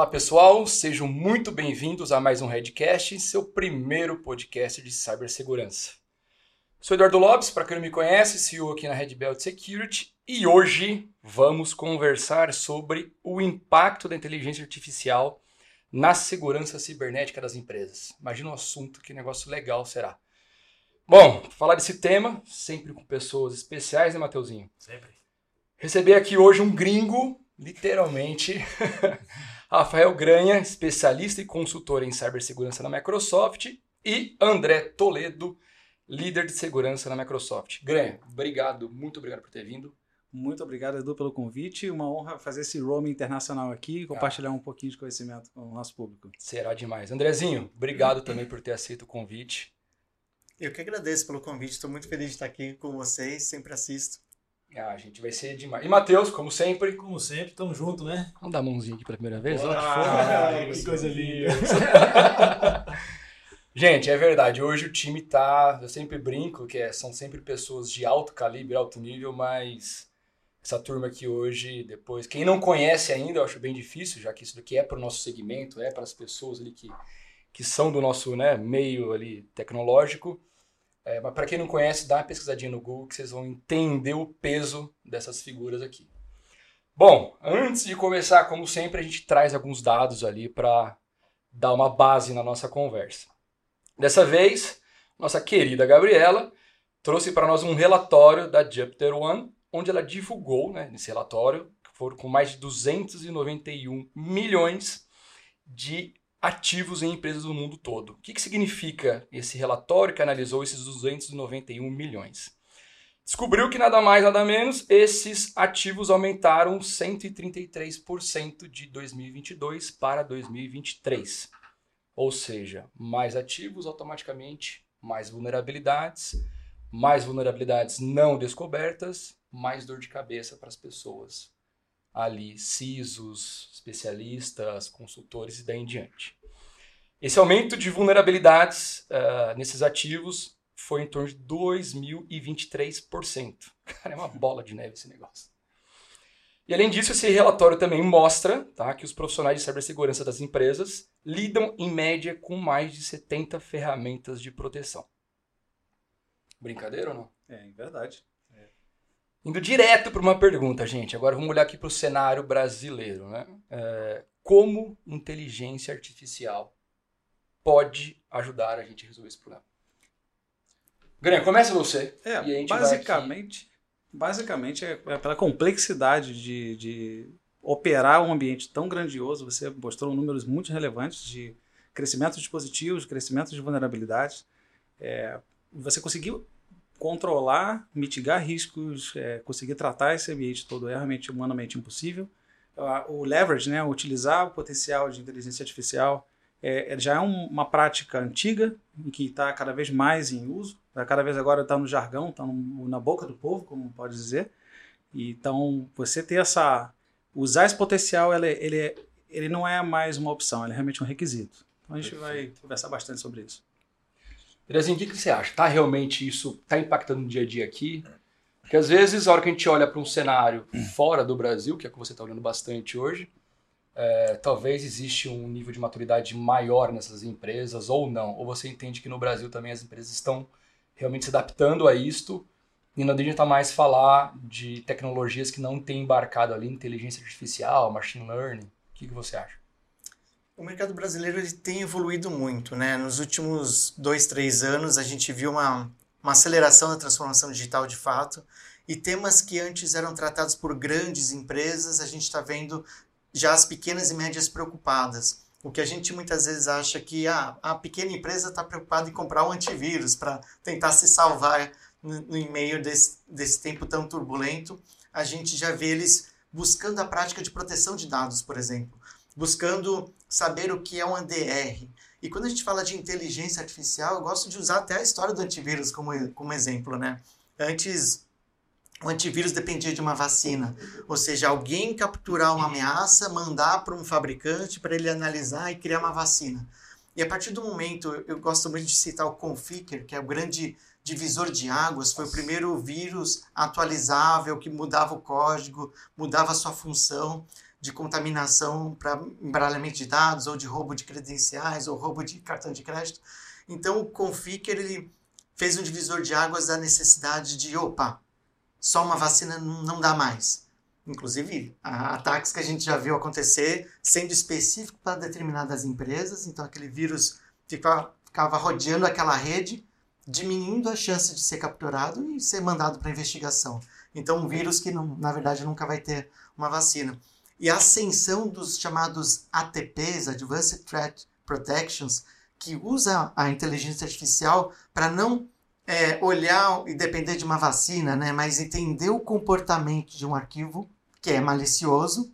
Olá pessoal, sejam muito bem-vindos a mais um Redcast, seu primeiro podcast de cibersegurança. Sou Eduardo Lopes, para quem não me conhece, CEO aqui na Red Belt Security, e hoje vamos conversar sobre o impacto da inteligência artificial na segurança cibernética das empresas. Imagina um assunto, que negócio legal será. Bom, falar desse tema, sempre com pessoas especiais, né, Mateuzinho? Sempre. Receber aqui hoje um gringo, literalmente, Rafael Granha, especialista e consultor em cibersegurança na Microsoft, e André Toledo, líder de segurança na Microsoft. Granha, obrigado, muito obrigado por ter vindo. Muito obrigado, Edu, pelo convite. Uma honra fazer esse roaming internacional aqui e compartilhar ah. um pouquinho de conhecimento com o nosso público. Será demais. Andrezinho, obrigado também por ter aceito o convite. Eu que agradeço pelo convite, estou muito feliz de estar aqui com vocês, sempre assisto. Ah, gente, vai ser demais. E Matheus, como sempre. Como sempre, tamo junto, né? Vamos dar a mãozinha aqui pela primeira vez? Ah, que coisa linda. gente, é verdade. Hoje o time tá. Eu sempre brinco que é, são sempre pessoas de alto calibre, alto nível, mas essa turma aqui hoje, depois. Quem não conhece ainda, eu acho bem difícil, já que isso daqui é para o nosso segmento, é para as pessoas ali que, que são do nosso né, meio ali tecnológico. É, mas para quem não conhece, dá uma pesquisadinha no Google que vocês vão entender o peso dessas figuras aqui. Bom, antes de começar, como sempre, a gente traz alguns dados ali para dar uma base na nossa conversa. Dessa vez, nossa querida Gabriela trouxe para nós um relatório da Jupiter One, onde ela divulgou, né, nesse relatório, que foram com mais de 291 milhões de ativos em empresas do mundo todo. O que, que significa esse relatório que analisou esses 291 milhões? Descobriu que nada mais, nada menos, esses ativos aumentaram 133% de 2022 para 2023. Ou seja, mais ativos automaticamente, mais vulnerabilidades, mais vulnerabilidades não descobertas, mais dor de cabeça para as pessoas ali CISOs, especialistas, consultores e daí em diante. Esse aumento de vulnerabilidades uh, nesses ativos foi em torno de 2.023%. Cara, é uma bola de neve esse negócio. E além disso, esse relatório também mostra tá, que os profissionais de cibersegurança das empresas lidam em média com mais de 70 ferramentas de proteção. Brincadeira ou não? É, verdade. Indo direto para uma pergunta, gente. Agora vamos olhar aqui para o cenário brasileiro. Né? É, como inteligência artificial pode ajudar a gente a resolver esse problema? Grêmio, começa você. É, basicamente, basicamente é, é pela complexidade de, de operar um ambiente tão grandioso. Você mostrou números muito relevantes de crescimento de dispositivos, crescimento de vulnerabilidades. É, você conseguiu controlar, mitigar riscos, é, conseguir tratar esse ambiente todo é realmente humanamente impossível. O leverage, né, utilizar o potencial de inteligência artificial, é, já é um, uma prática antiga e que está cada vez mais em uso. Tá cada vez agora está no jargão, está na boca do povo, como pode dizer. Então, você ter essa. Usar esse potencial, ele, ele, ele não é mais uma opção, ele é realmente um requisito. Então, a gente Perfeito. vai conversar bastante sobre isso. Terezinha, o que, que você acha? Tá realmente isso, tá impactando no dia a dia aqui? Porque às vezes, a hora que a gente olha para um cenário fora do Brasil, que é o que você está olhando bastante hoje, é, talvez existe um nível de maturidade maior nessas empresas ou não. Ou você entende que no Brasil também as empresas estão realmente se adaptando a isto e não adianta mais falar de tecnologias que não têm embarcado ali inteligência artificial, machine learning. O que, que você acha? O mercado brasileiro ele tem evoluído muito, né? Nos últimos dois, três anos a gente viu uma, uma aceleração da transformação digital de fato e temas que antes eram tratados por grandes empresas a gente está vendo já as pequenas e médias preocupadas. O que a gente muitas vezes acha que ah, a pequena empresa está preocupada em comprar um antivírus para tentar se salvar no, no meio desse, desse tempo tão turbulento, a gente já vê eles buscando a prática de proteção de dados, por exemplo buscando saber o que é um ADR. E quando a gente fala de inteligência artificial, eu gosto de usar até a história do antivírus como, como exemplo, né? Antes, o antivírus dependia de uma vacina, ou seja, alguém capturar uma ameaça, mandar para um fabricante para ele analisar e criar uma vacina. E a partir do momento, eu gosto muito de citar o Conficker, que é o grande divisor de águas, foi o primeiro vírus atualizável que mudava o código, mudava a sua função de contaminação para embaralhamento de dados, ou de roubo de credenciais, ou roubo de cartão de crédito. Então, o Conficker, ele fez um divisor de águas da necessidade de, opa, só uma vacina não dá mais. Inclusive, ataques que a gente já viu acontecer, sendo específico para determinadas empresas, então aquele vírus ficava, ficava rodeando aquela rede, diminuindo a chance de ser capturado e ser mandado para investigação. Então, um vírus que, não, na verdade, nunca vai ter uma vacina. E a ascensão dos chamados ATPs, Advanced Threat Protections, que usa a inteligência artificial para não é, olhar e depender de uma vacina, né, mas entender o comportamento de um arquivo que é malicioso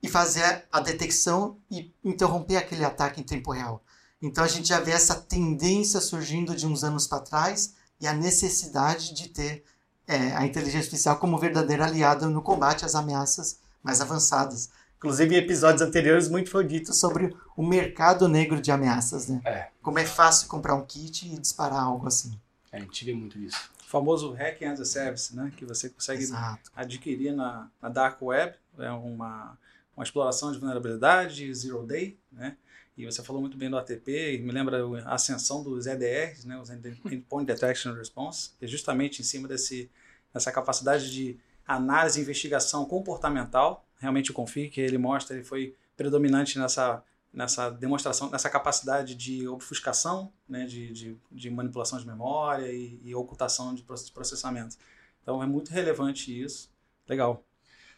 e fazer a detecção e interromper aquele ataque em tempo real. Então a gente já vê essa tendência surgindo de uns anos para trás e a necessidade de ter é, a inteligência artificial como verdadeira aliada no combate às ameaças mais avançadas. Inclusive, em episódios anteriores, muito foi dito sobre o mercado negro de ameaças, né? É. Como é fácil comprar um kit e disparar algo assim. É, a gente vê muito isso. O famoso Hacking as a Service, né? Que você consegue Exato. adquirir na, na Dark Web. É uma, uma exploração de vulnerabilidade, Zero Day, né? E você falou muito bem do ATP, e me lembra a ascensão dos EDRs, né, os Endpoint Detection Response, que é justamente em cima desse, dessa capacidade de análise e investigação comportamental. Realmente o Config, que ele mostra, ele foi predominante nessa, nessa demonstração, nessa capacidade de obfuscação, né, de, de, de manipulação de memória e, e ocultação de processamento. Então é muito relevante isso. Legal.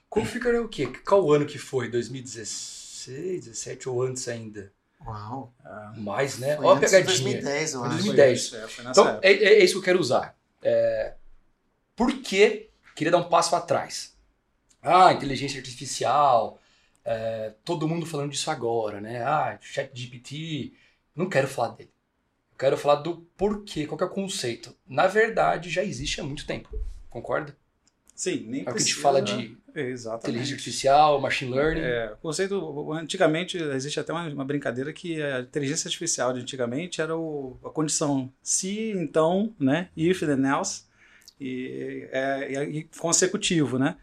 Config é o quê? Qual ano que foi? 2016, 17 ou antes ainda? Uau! Ah, mais, né? Foi Ó a pegadinha. 2010, eu Foi acho. 2010. É, foi nessa Então, época. é, é isso que eu quero usar. É, por que queria dar um passo atrás? Ah, inteligência artificial, é, todo mundo falando disso agora, né? Ah, chat GPT. Não quero falar dele. Eu quero falar do porquê, qual que é o conceito. Na verdade, já existe há muito tempo. Concorda? Sim, nem É que a gente precisa- fala de Exatamente. inteligência artificial, machine learning. É, o conceito, antigamente, existe até uma, uma brincadeira que a inteligência artificial de antigamente era o, a condição se, então, né, if, then else, e, é, e- consecutivo, né?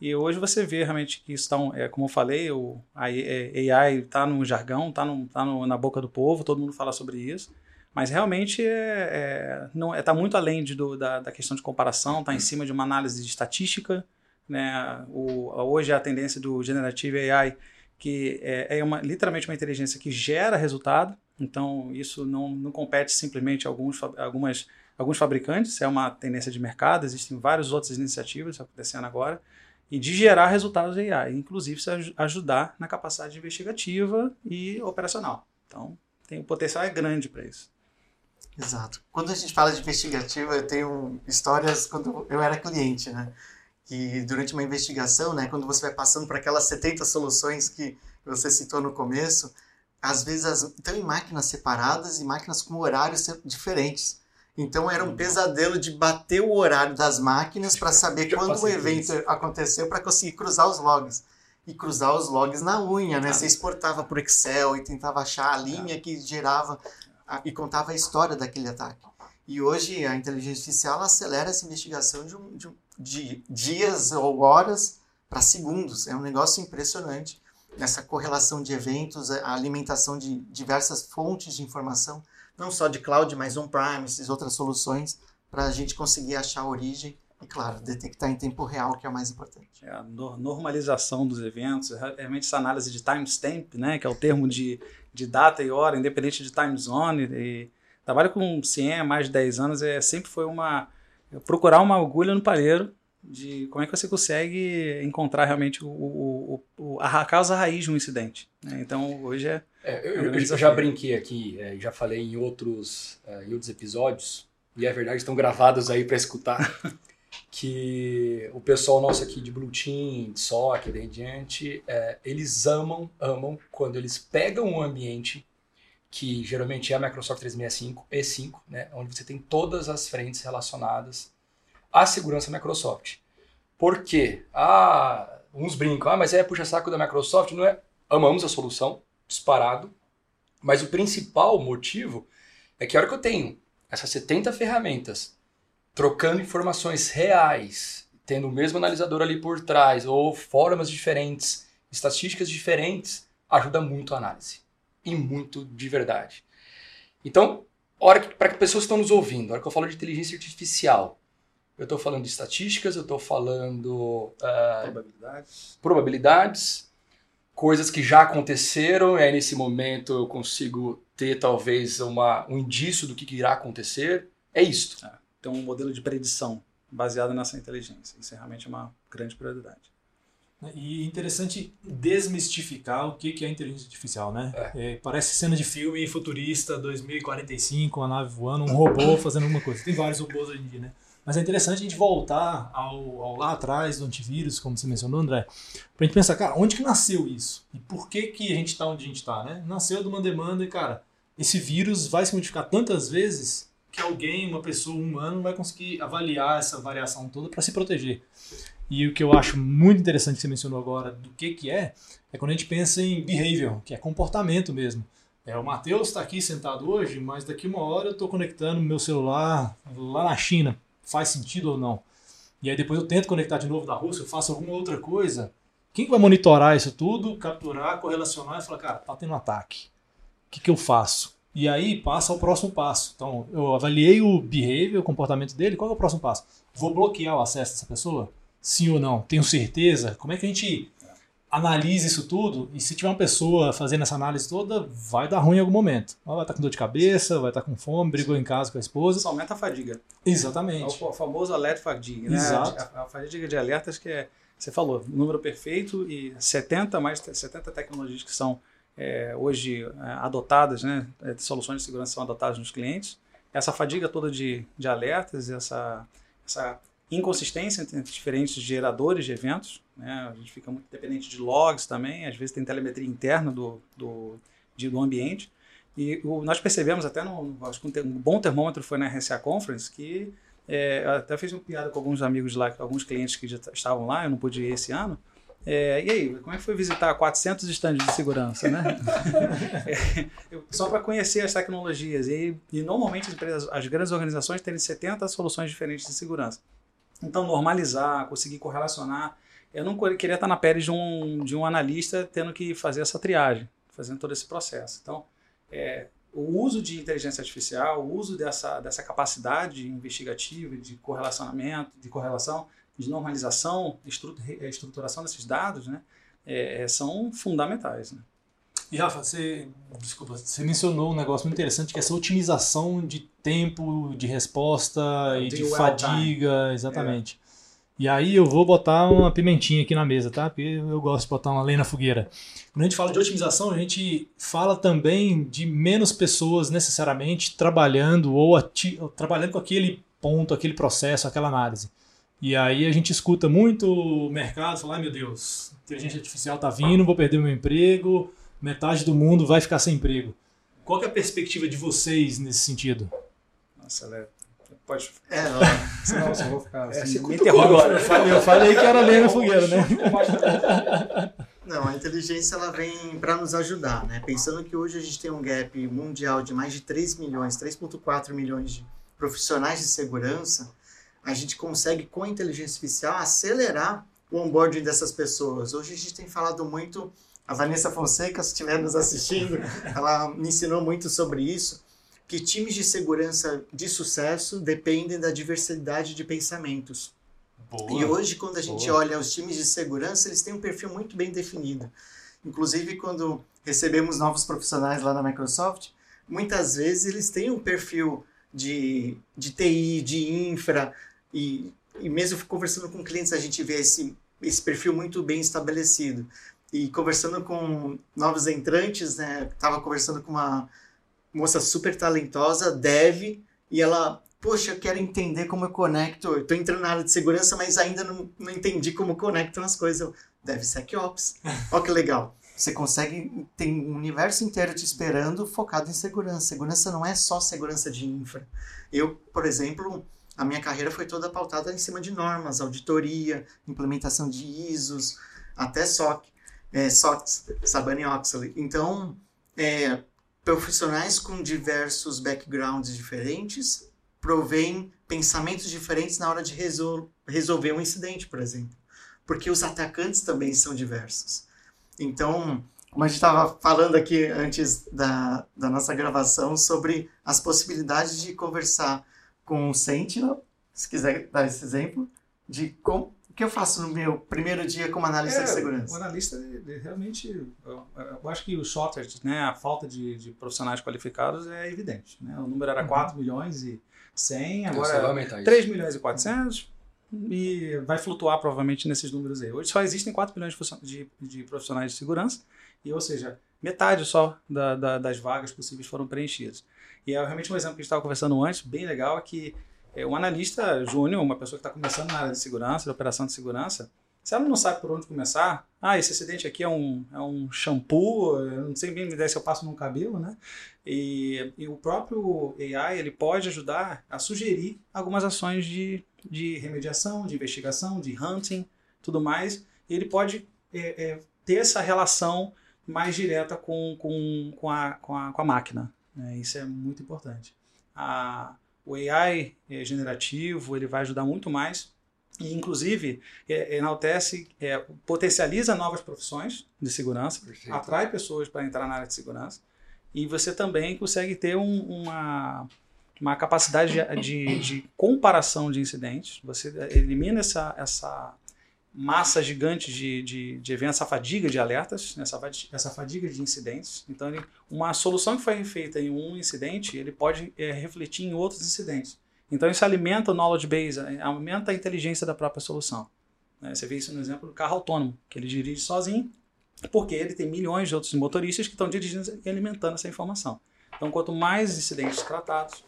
E hoje você vê realmente que isso está, é, como eu falei, o, AI está no jargão, está tá na boca do povo, todo mundo fala sobre isso, mas realmente é, é, não, é, tá muito além de, do, da, da questão de comparação, está em cima de uma análise de estatística, né? O, hoje a tendência do Generative AI que é, é uma, literalmente uma inteligência que gera resultado, então isso não, não compete simplesmente alguns, algumas, alguns fabricantes, é uma tendência de mercado, existem várias outras iniciativas acontecendo agora, e de gerar resultados de AI, inclusive se aj- ajudar na capacidade investigativa e operacional. Então, tem, o potencial é grande para isso. Exato. Quando a gente fala de investigativa, eu tenho histórias quando eu era cliente, né? Que durante uma investigação, né, quando você vai passando por aquelas 70 soluções que você citou no começo, às vezes estão em máquinas separadas e máquinas com horários diferentes. Então era um pesadelo de bater o horário das máquinas para saber Já quando o evento isso. aconteceu para conseguir cruzar os logs. E cruzar os logs na unha, né? Você exportava por Excel e tentava achar a linha que gerava a- e contava a história daquele ataque. E hoje a inteligência artificial acelera essa investigação de, um- de um- de dias ou horas para segundos. É um negócio impressionante. Essa correlação de eventos, a alimentação de diversas fontes de informação, não só de cloud, mas on-premises, outras soluções, para a gente conseguir achar a origem e, claro, detectar em tempo real, que é o mais importante. É a no- normalização dos eventos, é realmente essa análise de timestamp, né, que é o termo de, de data e hora, independente de time zone. E trabalho com CIEM há mais de 10 anos, é, sempre foi uma procurar uma agulha no palheiro de como é que você consegue encontrar realmente o, o, o- a causa raiz de um incidente. né? Então, hoje é... É, eu, É eu- já brinquei aqui, é, já falei em outros, é, em outros episódios, e é verdade, estão gravados aí para escutar, que o pessoal nosso aqui de Blue Team, de SOC daí em diante, é, eles amam, amam quando eles pegam um ambiente que geralmente é a Microsoft 365 E5, né, onde você tem todas as frentes relacionadas à segurança Microsoft. Por quê? Ah, uns brincam, ah, mas é puxa-saco da Microsoft, não é? Amamos a solução, disparado, mas o principal motivo é que a hora que eu tenho essas 70 ferramentas trocando informações reais, tendo o mesmo analisador ali por trás, ou formas diferentes estatísticas diferentes ajuda muito a análise. E muito de verdade. Então, para que pessoas estão nos ouvindo, a hora que eu falo de inteligência artificial, eu estou falando de estatísticas, eu estou falando uh, probabilidades. probabilidades, coisas que já aconteceram, e aí nesse momento eu consigo ter talvez uma, um indício do que, que irá acontecer. É isto. É, tem um modelo de predição baseado nessa inteligência. Isso é realmente uma grande prioridade. E interessante desmistificar o que é inteligência artificial, né? É. É, parece cena de filme futurista, 2045, uma nave voando, um robô fazendo alguma coisa. Tem vários robôs hoje em dia, né? Mas é interessante a gente voltar ao, ao lá atrás do antivírus, como você mencionou, André, para a gente pensar, cara, onde que nasceu isso? E por que, que a gente está onde a gente está, né? Nasceu de uma demanda e, cara, esse vírus vai se modificar tantas vezes que alguém, uma pessoa, um humano, vai conseguir avaliar essa variação toda para se proteger. E o que eu acho muito interessante que você mencionou agora do que, que é, é quando a gente pensa em behavior, que é comportamento mesmo. É, o Matheus está aqui sentado hoje, mas daqui uma hora eu estou conectando meu celular lá na China faz sentido ou não. E aí depois eu tento conectar de novo da Rússia, eu faço alguma outra coisa. Quem vai monitorar isso tudo, capturar, correlacionar e falar, cara, tá tendo um ataque. O que, que eu faço? E aí passa ao próximo passo. Então, eu avaliei o behavior, o comportamento dele, qual é o próximo passo? Vou bloquear o acesso dessa pessoa? Sim ou não? Tenho certeza? Como é que a gente analise isso tudo e se tiver uma pessoa fazendo essa análise toda, vai dar ruim em algum momento. Ela vai estar com dor de cabeça, vai estar com fome, brigou em casa com a esposa. Isso aumenta a fadiga. Exatamente. É o famoso alert fatigue, né? Exato. A, a fadiga de alertas que é, você falou, número perfeito e 70 mais 70 tecnologias que são é, hoje é, adotadas, né? É, soluções de segurança são adotadas nos clientes. Essa fadiga toda de, de alertas, essa, essa inconsistência entre diferentes geradores de eventos. Né? A gente fica muito dependente de logs também, às vezes tem telemetria interna do, do, de, do ambiente. E o, nós percebemos até, no, acho que um, bom termômetro foi na RSA Conference, que é, até fiz uma piada com alguns amigos lá, alguns clientes que já estavam lá, eu não pude ir esse ano. É, e aí, como é que foi visitar 400 estandes de segurança, né? é, só para conhecer as tecnologias. E, e normalmente as, empresas, as grandes organizações têm 70 soluções diferentes de segurança. Então, normalizar, conseguir correlacionar. Eu não queria estar na pele de um, de um analista tendo que fazer essa triagem, fazendo todo esse processo. Então, é, o uso de inteligência artificial, o uso dessa, dessa capacidade investigativa, de correlacionamento, de correlação, de normalização, estruturação desses dados, né, é, são fundamentais. Né? E Rafa, você, desculpa, você mencionou um negócio muito interessante que é essa otimização de tempo de resposta e de fadiga, exatamente. É. E aí eu vou botar uma pimentinha aqui na mesa, tá? Porque eu gosto de botar uma lenha na fogueira. Quando a gente fala de otimização, a gente fala também de menos pessoas necessariamente trabalhando ou trabalhando com aquele ponto, aquele processo, aquela análise. E aí a gente escuta muito o mercado falar, meu Deus, inteligência artificial tá vindo, vou perder meu emprego, metade do mundo vai ficar sem emprego. Qual é a perspectiva de vocês nesse sentido? Nossa, Léo, pode. É, não. Senão eu só vou ficar é, assim. É, me agora. Eu falei, que era lenha na fogueira, né? Não, a inteligência ela vem para nos ajudar, né? Pensando que hoje a gente tem um gap mundial de mais de 3 milhões, 3.4 milhões de profissionais de segurança, a gente consegue com a inteligência artificial acelerar o onboarding dessas pessoas. Hoje a gente tem falado muito a Vanessa Fonseca, se estiver nos assistindo, ela me ensinou muito sobre isso, que times de segurança de sucesso dependem da diversidade de pensamentos. Boa, e hoje, quando a gente boa. olha os times de segurança, eles têm um perfil muito bem definido. Inclusive, quando recebemos novos profissionais lá na Microsoft, muitas vezes eles têm um perfil de, de TI, de infra, e, e mesmo conversando com clientes, a gente vê esse, esse perfil muito bem estabelecido e conversando com novos entrantes, né? Tava conversando com uma moça super talentosa, Dev, e ela, poxa, eu quero entender como eu conecto. Eu tô entrando na área de segurança, mas ainda não, não entendi como conectam as coisas. DevSecOps. Olha que legal. Você consegue, tem um universo inteiro te esperando focado em segurança. Segurança não é só segurança de infra. Eu, por exemplo, a minha carreira foi toda pautada em cima de normas, auditoria, implementação de ISOs, até SOC é, SOX, Sabane Oxley. Então, é, profissionais com diversos backgrounds diferentes provêm pensamentos diferentes na hora de resol resolver um incidente, por exemplo. Porque os atacantes também são diversos. Então, como a gente estava falando aqui antes da, da nossa gravação sobre as possibilidades de conversar com o Sentinel, se quiser dar esse exemplo, de como, o que eu faço no meu primeiro dia como analista é, de segurança? O analista, ele, realmente, eu, eu, acho que o shortage, né, a falta de, de, profissionais qualificados é evidente. Né? O número era uhum. 4 milhões e 100, agora é 3 milhões e 400 e vai flutuar provavelmente nesses números aí. Hoje só existem 4 milhões de, de profissionais de segurança, e ou seja, metade só da, da, das vagas possíveis foram preenchidas. E é realmente um exemplo que a gente estava conversando antes, bem legal, é que é, um analista júnior, uma pessoa que está começando na área de segurança, de operação de segurança, se ela não sabe por onde começar, ah, esse acidente aqui é um, é um shampoo, eu não sei bem me se eu passo no cabelo, né? E, e, o próprio AI ele pode ajudar a sugerir algumas ações de, de remediação, de investigação, de hunting, tudo mais. E ele pode é, é, ter essa relação mais direta com, com, com, a, com, a, com a máquina. Né? Isso é muito importante. A, o AI é generativo ele vai ajudar muito mais. E inclusive é, enaltece, é, potencializa novas profissões de segurança, Perfeito. atrai pessoas para entrar na área de segurança. E você também consegue ter um, uma, uma capacidade de, de, de, comparação de incidentes, você elimina essa, essa massa gigante de, de, de eventos, essa fadiga de alertas, essa, essa fadiga de incidentes. Então, ele, uma solução que foi feita em um incidente, ele pode é, refletir em outros incidentes. Então, isso alimenta o knowledge base, é, aumenta a inteligência da própria solução. Né? Você vê isso no exemplo do carro autônomo, que ele dirige sozinho, porque ele tem milhões de outros motoristas que estão dirigindo e alimentando essa informação. Então, quanto mais incidentes tratados,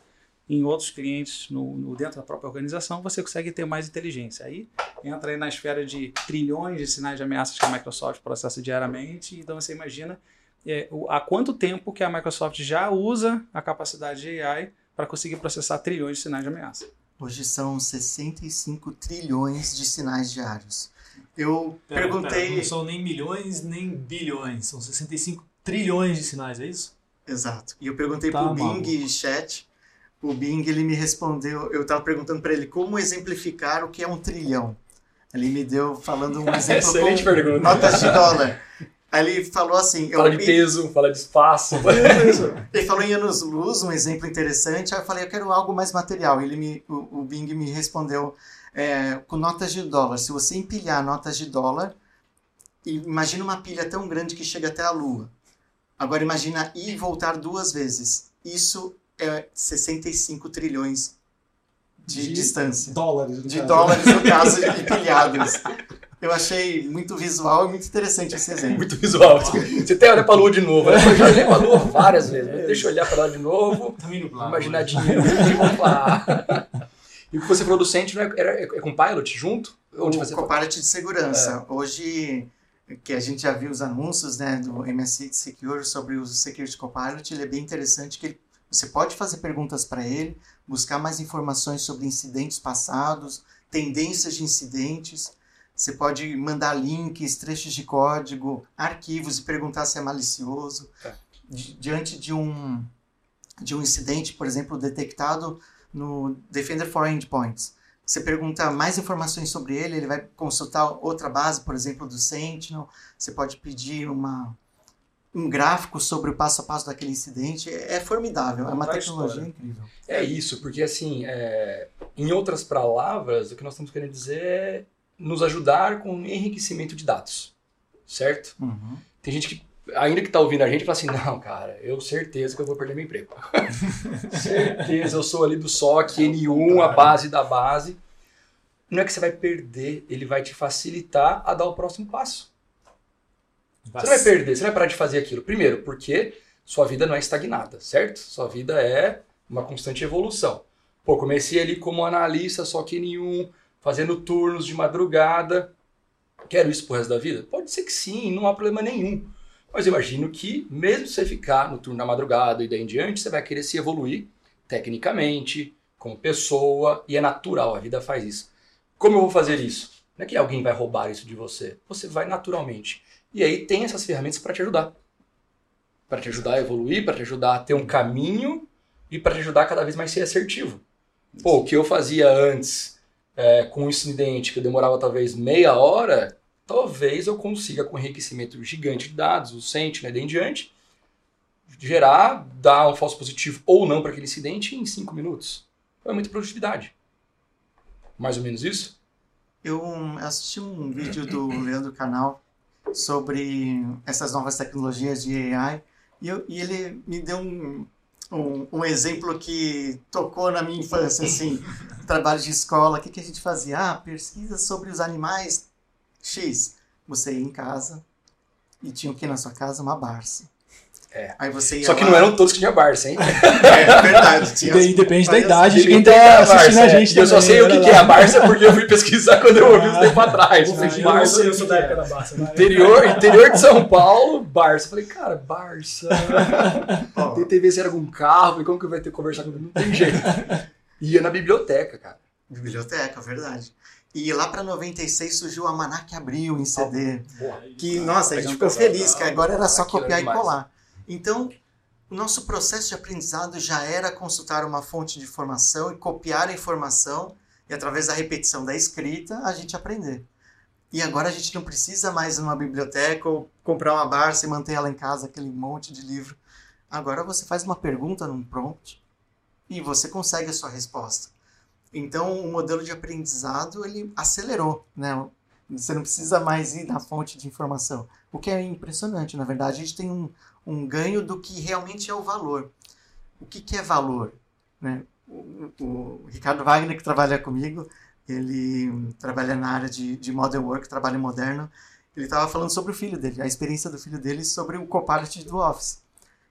em outros clientes no, no, dentro da própria organização, você consegue ter mais inteligência. Aí entra aí na esfera de trilhões de sinais de ameaças que a Microsoft processa diariamente, então você imagina é, o, há quanto tempo que a Microsoft já usa a capacidade de AI para conseguir processar trilhões de sinais de ameaça. Hoje são 65 trilhões de sinais diários. Eu pera, perguntei. Pera, não são nem milhões nem bilhões, são 65 trilhões de sinais, é isso? Exato. E eu perguntei tá, para o Bing Chat o Bing ele me respondeu, eu estava perguntando para ele como exemplificar o que é um trilhão. Ele me deu falando um exemplo Excelente com pergunta. notas de dólar. Aí ele falou assim... Fala de peso, fala de espaço. ele falou em anos-luz, um exemplo interessante. Aí eu falei, eu quero algo mais material. Ele me, o, o Bing me respondeu é, com notas de dólar. Se você empilhar notas de dólar, imagina uma pilha tão grande que chega até a Lua. Agora imagina ir e voltar duas vezes. Isso é 65 trilhões de, de distância. Dólares. De caso. dólares, no caso, empilhados. Eu achei muito visual e muito interessante esse exemplo. Muito visual. Você até olha pra lua de novo. Né? Eu já olhei pra lua várias vezes. É Deixa eu olhar pra lá de novo. Imaginar dinheiro. E o que você falou do Sentinel é, é, é com Pilot junto? Onde o Copilot de segurança. É. Hoje, que a gente já viu os anúncios né, do MSI Secure sobre o Security Copilot, ele é bem interessante que ele você pode fazer perguntas para ele, buscar mais informações sobre incidentes passados, tendências de incidentes. Você pode mandar links, trechos de código, arquivos e perguntar se é malicioso. É. Diante de um, de um incidente, por exemplo, detectado no Defender for Endpoints, você pergunta mais informações sobre ele, ele vai consultar outra base, por exemplo, do Sentinel. Você pode pedir uma, um gráfico sobre o passo a passo daquele incidente é, é formidável, é uma tecnologia incrível. É isso, porque assim, é, em outras palavras, o que nós estamos querendo dizer é nos ajudar com enriquecimento de dados, certo? Uhum. Tem gente que, ainda que está ouvindo a gente, fala assim, não, cara, eu certeza que eu vou perder meu emprego. certeza, eu sou ali do SOC, N1, a base da base. Não é que você vai perder, ele vai te facilitar a dar o próximo passo. Você não vai perder, você não vai parar de fazer aquilo. Primeiro, porque sua vida não é estagnada, certo? Sua vida é uma constante evolução. Pô, comecei ali como analista, só que nenhum, fazendo turnos de madrugada. Quero isso pro resto da vida? Pode ser que sim, não há problema nenhum. Mas eu imagino que, mesmo você ficar no turno da madrugada e daí em diante, você vai querer se evoluir tecnicamente, como pessoa, e é natural, a vida faz isso. Como eu vou fazer isso? Não é que alguém vai roubar isso de você. Você vai naturalmente. E aí tem essas ferramentas para te ajudar. Para te ajudar a evoluir, para te ajudar a ter um caminho e para te ajudar a cada vez mais ser assertivo. Pô, o que eu fazia antes é, com um incidente que demorava talvez meia hora, talvez eu consiga, com enriquecimento gigante de dados, o Sentinel e em diante, gerar, dar um falso positivo ou não para aquele incidente em 5 minutos. É muita produtividade. Mais ou menos isso? Eu assisti um vídeo do Leandro Canal sobre essas novas tecnologias de AI e, eu, e ele me deu um, um, um, exemplo que tocou na minha infância, assim, trabalho de escola, o que, que a gente fazia? Ah, pesquisa sobre os animais X. Você ia em casa e tinha o que na sua casa? Uma Barça. É. Aí você Só que lá... não eram todos que tinham Barça, hein? é verdade. Tinha... E depende da idade de quem tá assistindo a gente. É. Eu só sei o que, que, é a Barça porque eu fui pesquisar quando eu ouvi um tempo atrás. Eu, falei, Barça, eu sou da época da Barça. Interior, interior de São Paulo, Barça. Falei, cara, Barça. oh. Tentei ver se era algum carro, e como que vai ter que conversar com ele? Não tem jeito. Ia na biblioteca, cara. Biblioteca, verdade. E lá para 96 surgiu o Almanac Abril em CD. que, nossa, a gente ficou feliz, que agora era só copiar e colar. Então, o nosso processo de aprendizado já era consultar uma fonte de informação e copiar a informação e através da repetição da escrita a gente aprender. E agora a gente não precisa mais uma biblioteca ou comprar uma Barça e manter ela em casa, aquele monte de livro. Agora você faz uma pergunta num prompt e você consegue a sua resposta. Então o modelo de aprendizado ele acelerou, né? Você não precisa mais ir na fonte de informação, o que é impressionante. Na verdade, a gente tem um, um ganho do que realmente é o valor. O que, que é valor? Né? O, o, Ricardo Wagner, que trabalha comigo, ele trabalha na área de, de modern work, trabalho moderno, ele estava falando sobre o filho dele, a experiência do filho dele sobre o Copilot do Office,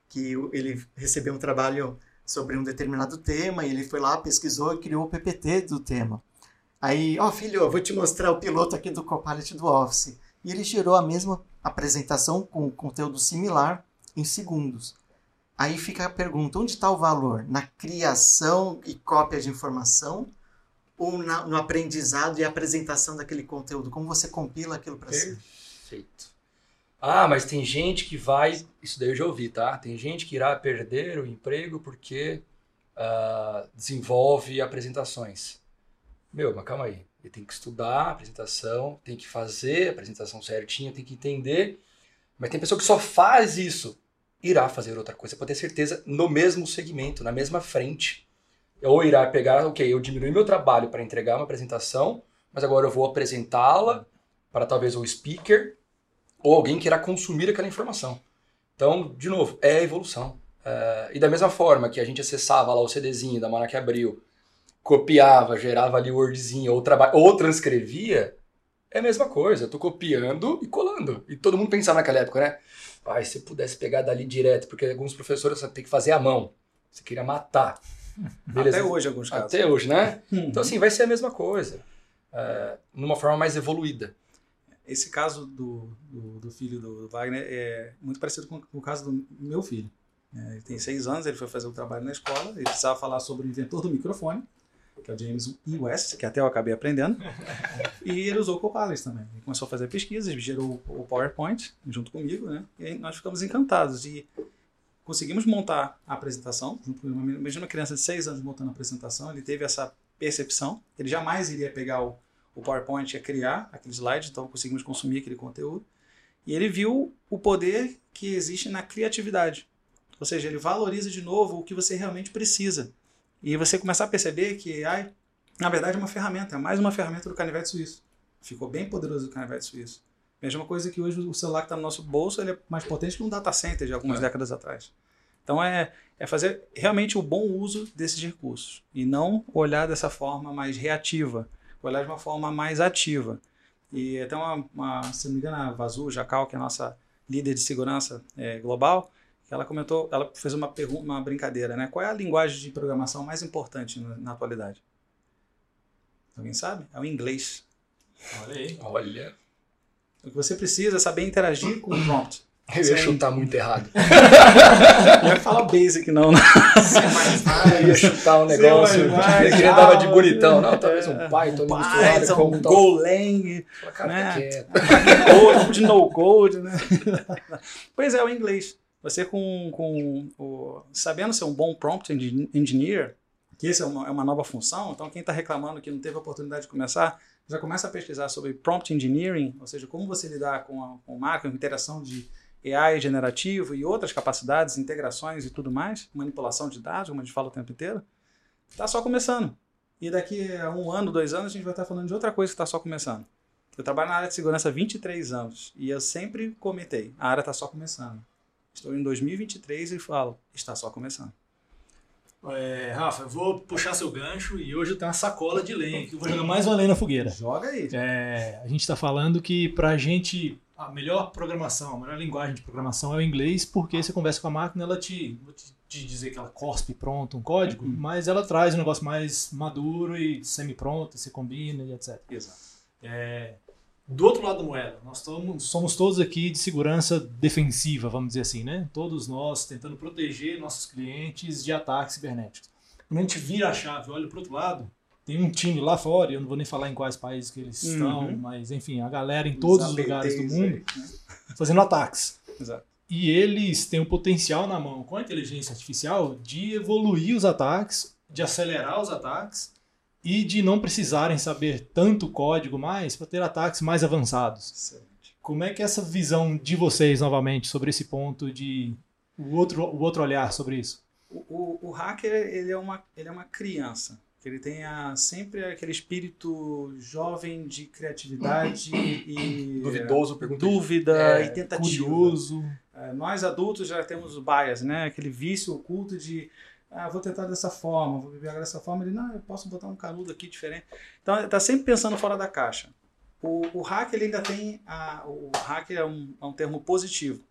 que ele recebeu um trabalho sobre um determinado tema e ele foi lá, pesquisou e criou o PPT do tema. Aí, ó oh, filho, eu vou te mostrar o piloto aqui do Copilot do Office. E ele gerou a mesma apresentação com conteúdo similar em segundos. Aí fica a pergunta: onde está o valor? Na criação e cópia de informação ou na, no aprendizado e apresentação daquele conteúdo? Como você compila aquilo para si? Perfeito. Ah, mas tem gente que vai. Isso daí eu já ouvi, tá? Tem gente que irá perder o emprego porque uh, desenvolve apresentações. Meu, mas calma aí. Ele tem que estudar a apresentação, tem que fazer a apresentação certinha, tem que entender. Mas tem pessoa que só faz isso irá fazer outra coisa, pode ter certeza, no mesmo segmento, na mesma frente. Ou irá pegar, ok, eu diminui meu trabalho para entregar uma apresentação, mas agora eu vou apresentá-la para talvez o speaker ou alguém que irá consumir aquela informação. Então, de novo, é a evolução. É, e da mesma forma que a gente acessava lá o CDzinho da Monarch Abril, copiava, gerava ali o Wordzinho ou, ou transcrevia, é a mesma coisa. Eu estou copiando e colando. E todo mundo pensava naquela época, né? Pai, se pudesse pegar dali direto, porque alguns professores você tem que fazer à mão. Você queria matar. Beleza? Até hoje, alguns casos. Até hoje, né? Uhum. Então, assim, vai ser a mesma coisa. É, numa forma mais evoluída. Esse caso do, do, do, filho do Wagner é muito parecido com, com o caso do meu filho. É, ele tem seis anos, ele foi fazer o um trabalho na escola, ele precisava falar sobre o inventor do microfone que é o James E. West, que até eu acabei aprendendo. e ele usou o Copilot também. Ele começou a fazer pesquisas, gerou o PowerPoint junto comigo, né? E nós ficamos encantados. E conseguimos montar a apresentação. Imagina uma criança de 6 anos montando a apresentação, ele teve essa percepção. Ele jamais iria pegar o, o PowerPoint e criar aquele slide, então conseguimos consumir aquele conteúdo. E ele viu o poder que existe na criatividade. Ou seja, ele valoriza de novo o que você realmente precisa. E você começar a perceber que AI, na verdade, é uma ferramenta, é mais uma ferramenta do canivete suíço. Ficou bem poderoso o canivete suíço. Mesma coisa que hoje o celular que está no nosso bolso ele é mais potente que um data center de algumas é. décadas atrás. Então é, é fazer realmente o bom uso desses recursos e não olhar dessa forma mais reativa, olhar de uma forma mais ativa. E até uma, uma se não me engano, a Vazu Jacal, que é a nossa líder de segurança é, global, ela comentou, ela fez uma pergunta, uma brincadeira, né? Qual é a linguagem de programação mais importante na, na atualidade? Alguém sabe? É o inglês. Olha aí. Olha. O que você precisa é saber interagir com o prompt. Eu ia chutar muito errado. não ia falar basic, não. Né? Eu ia chutar um negócio. Eu queria dar de bonitão. Não, talvez um Python, Python um Golang. Né? Code, de no code, né? Pois é, o inglês. Você com, com o, sabendo ser um bom prompt engineer, que essa é uma, é uma nova função. Então, quem está reclamando que não teve a oportunidade de começar, já começa a pesquisar sobre prompt engineering, ou seja, como você lidar com, a, com marca, com interação de AI generativo e outras capacidades, integrações e tudo mais, manipulação de dados, como a gente fala o tempo inteiro, está só começando. E daqui a um ano, dois anos, a gente vai estar falando de outra coisa que está só começando. Eu trabalho na área de segurança há 23 anos e eu sempre comentei, a área está só começando. Estou em 2023 e falo, está só começando. É, Rafa, eu vou puxar seu gancho e hoje eu tenho uma sacola de lenha aqui. Eu vou jogar mais uma lenha na fogueira. Joga aí. É, a gente está falando que para a gente a melhor programação, a melhor linguagem de programação é o inglês, porque você conversa com a máquina, ela te, vou te, dizer que ela cospe pronto um código, uhum. mas ela traz um negócio mais maduro e semi-pronto, se combina e etc. Exato. É, do outro lado da moeda, nós somos, somos todos aqui de segurança defensiva, vamos dizer assim, né? Todos nós tentando proteger nossos clientes de ataques cibernéticos. Quando a gente vira a chave olha para o outro lado, tem um time lá fora, eu não vou nem falar em quais países que eles uhum. estão, mas enfim, a galera em todos os, os lugares do mundo aí, né? fazendo ataques. Exato. E eles têm o potencial na mão, com a inteligência artificial, de evoluir os ataques, de acelerar os ataques e de não precisarem saber tanto código mais para ter ataques mais avançados. Excelente. Como é que é essa visão de vocês novamente sobre esse ponto de o outro, o outro olhar sobre isso? O, o, o hacker ele é, uma, ele é uma criança. Ele tem a, sempre aquele espírito jovem de criatividade e duvidoso, dúvida é, e tentativa. Curioso. É, nós adultos já temos o bias, né? Aquele vício oculto de ah, vou tentar dessa forma, vou viver dessa forma. Ele, não, eu posso botar um canudo aqui diferente. Então, está sempre pensando fora da caixa. O, o hack, ele ainda tem. A, o hacker é um, é um termo positivo.